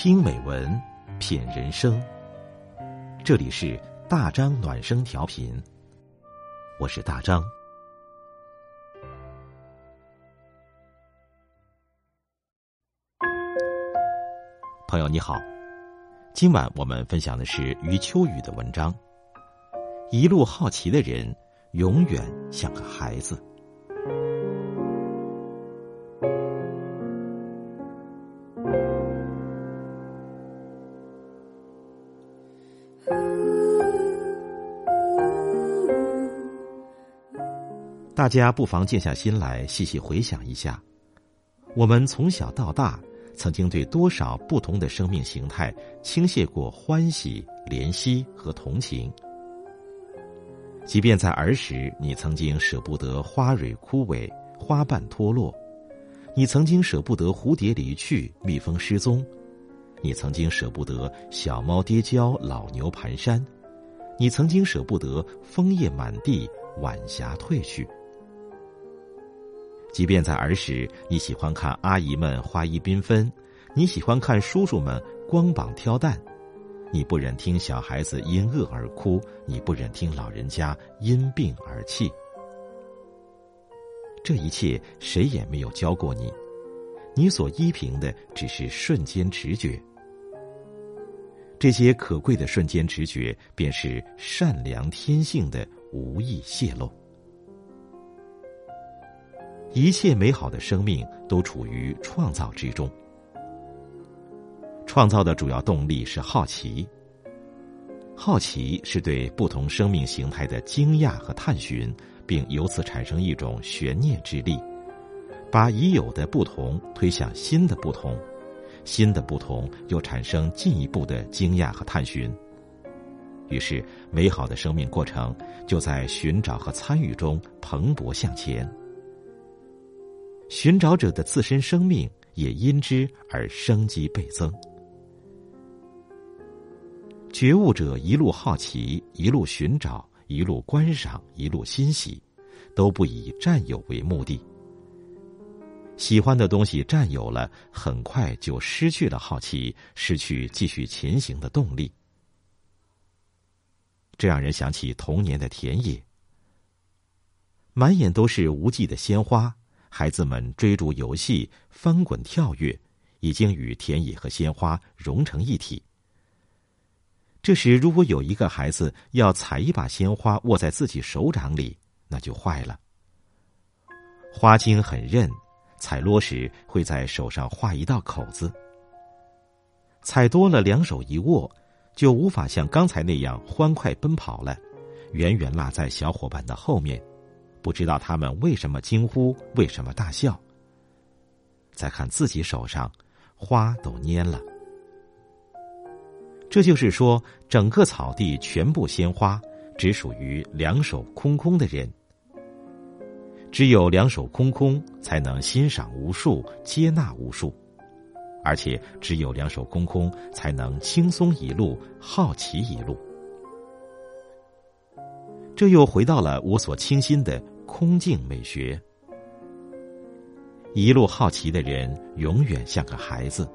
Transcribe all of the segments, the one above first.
听美文，品人生。这里是大张暖声调频，我是大张。朋友你好，今晚我们分享的是余秋雨的文章。一路好奇的人，永远像个孩子。大家不妨静下心来，细细回想一下，我们从小到大，曾经对多少不同的生命形态倾泻过欢喜、怜惜和同情。即便在儿时，你曾经舍不得花蕊枯萎、花瓣脱落；你曾经舍不得蝴蝶离去、蜜蜂失踪；你曾经舍不得小猫跌跤、老牛蹒跚；你曾经舍不得枫叶满地、晚霞褪去。即便在儿时，你喜欢看阿姨们花衣缤纷，你喜欢看叔叔们光膀挑担，你不忍听小孩子因饿而哭，你不忍听老人家因病而泣。这一切谁也没有教过你，你所依凭的只是瞬间直觉。这些可贵的瞬间直觉，便是善良天性的无意泄露。一切美好的生命都处于创造之中，创造的主要动力是好奇。好奇是对不同生命形态的惊讶和探寻，并由此产生一种悬念之力，把已有的不同推向新的不同，新的不同又产生进一步的惊讶和探寻。于是，美好的生命过程就在寻找和参与中蓬勃向前。寻找者的自身生命也因之而生机倍增。觉悟者一路好奇，一路寻找，一路观赏，一路欣喜，都不以占有为目的。喜欢的东西占有了，很快就失去了好奇，失去继续前行的动力。这让人想起童年的田野，满眼都是无际的鲜花。孩子们追逐游戏、翻滚跳跃，已经与田野和鲜花融成一体。这时，如果有一个孩子要采一把鲜花握在自己手掌里，那就坏了。花茎很韧，采落时会在手上划一道口子。采多了，两手一握，就无法像刚才那样欢快奔跑了，远远落在小伙伴的后面。不知道他们为什么惊呼，为什么大笑。再看自己手上，花都蔫了。这就是说，整个草地全部鲜花，只属于两手空空的人。只有两手空空，才能欣赏无数，接纳无数，而且只有两手空空，才能轻松一路，好奇一路。这又回到了无所倾心的空境美学。一路好奇的人，永远像个孩子。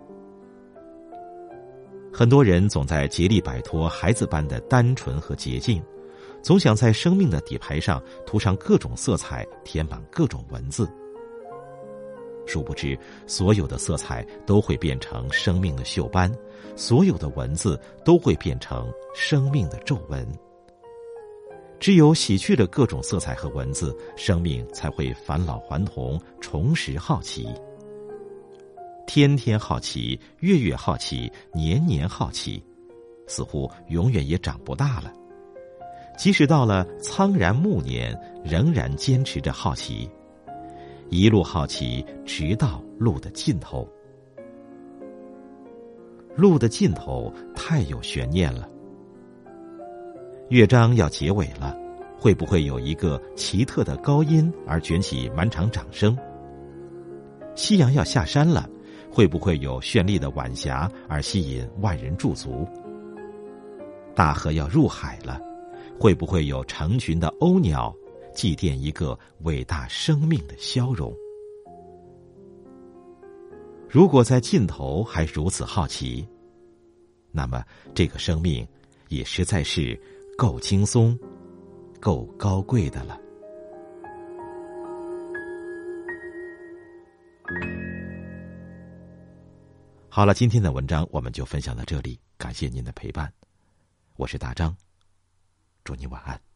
很多人总在竭力摆脱孩子般的单纯和洁净，总想在生命的底牌上涂上各种色彩，填满各种文字。殊不知，所有的色彩都会变成生命的锈斑，所有的文字都会变成生命的皱纹。只有洗去了各种色彩和文字，生命才会返老还童，重拾好奇。天天好奇，月月好奇，年年好奇，似乎永远也长不大了。即使到了苍然暮年，仍然坚持着好奇，一路好奇，直到路的尽头。路的尽头太有悬念了。乐章要结尾了，会不会有一个奇特的高音而卷起满场掌声？夕阳要下山了，会不会有绚丽的晚霞而吸引万人驻足？大河要入海了，会不会有成群的鸥鸟祭奠一个伟大生命的消融？如果在尽头还如此好奇，那么这个生命也实在是够轻松、够高贵的了。好了，今天的文章我们就分享到这里，感谢您的陪伴，我是大张，祝你晚安。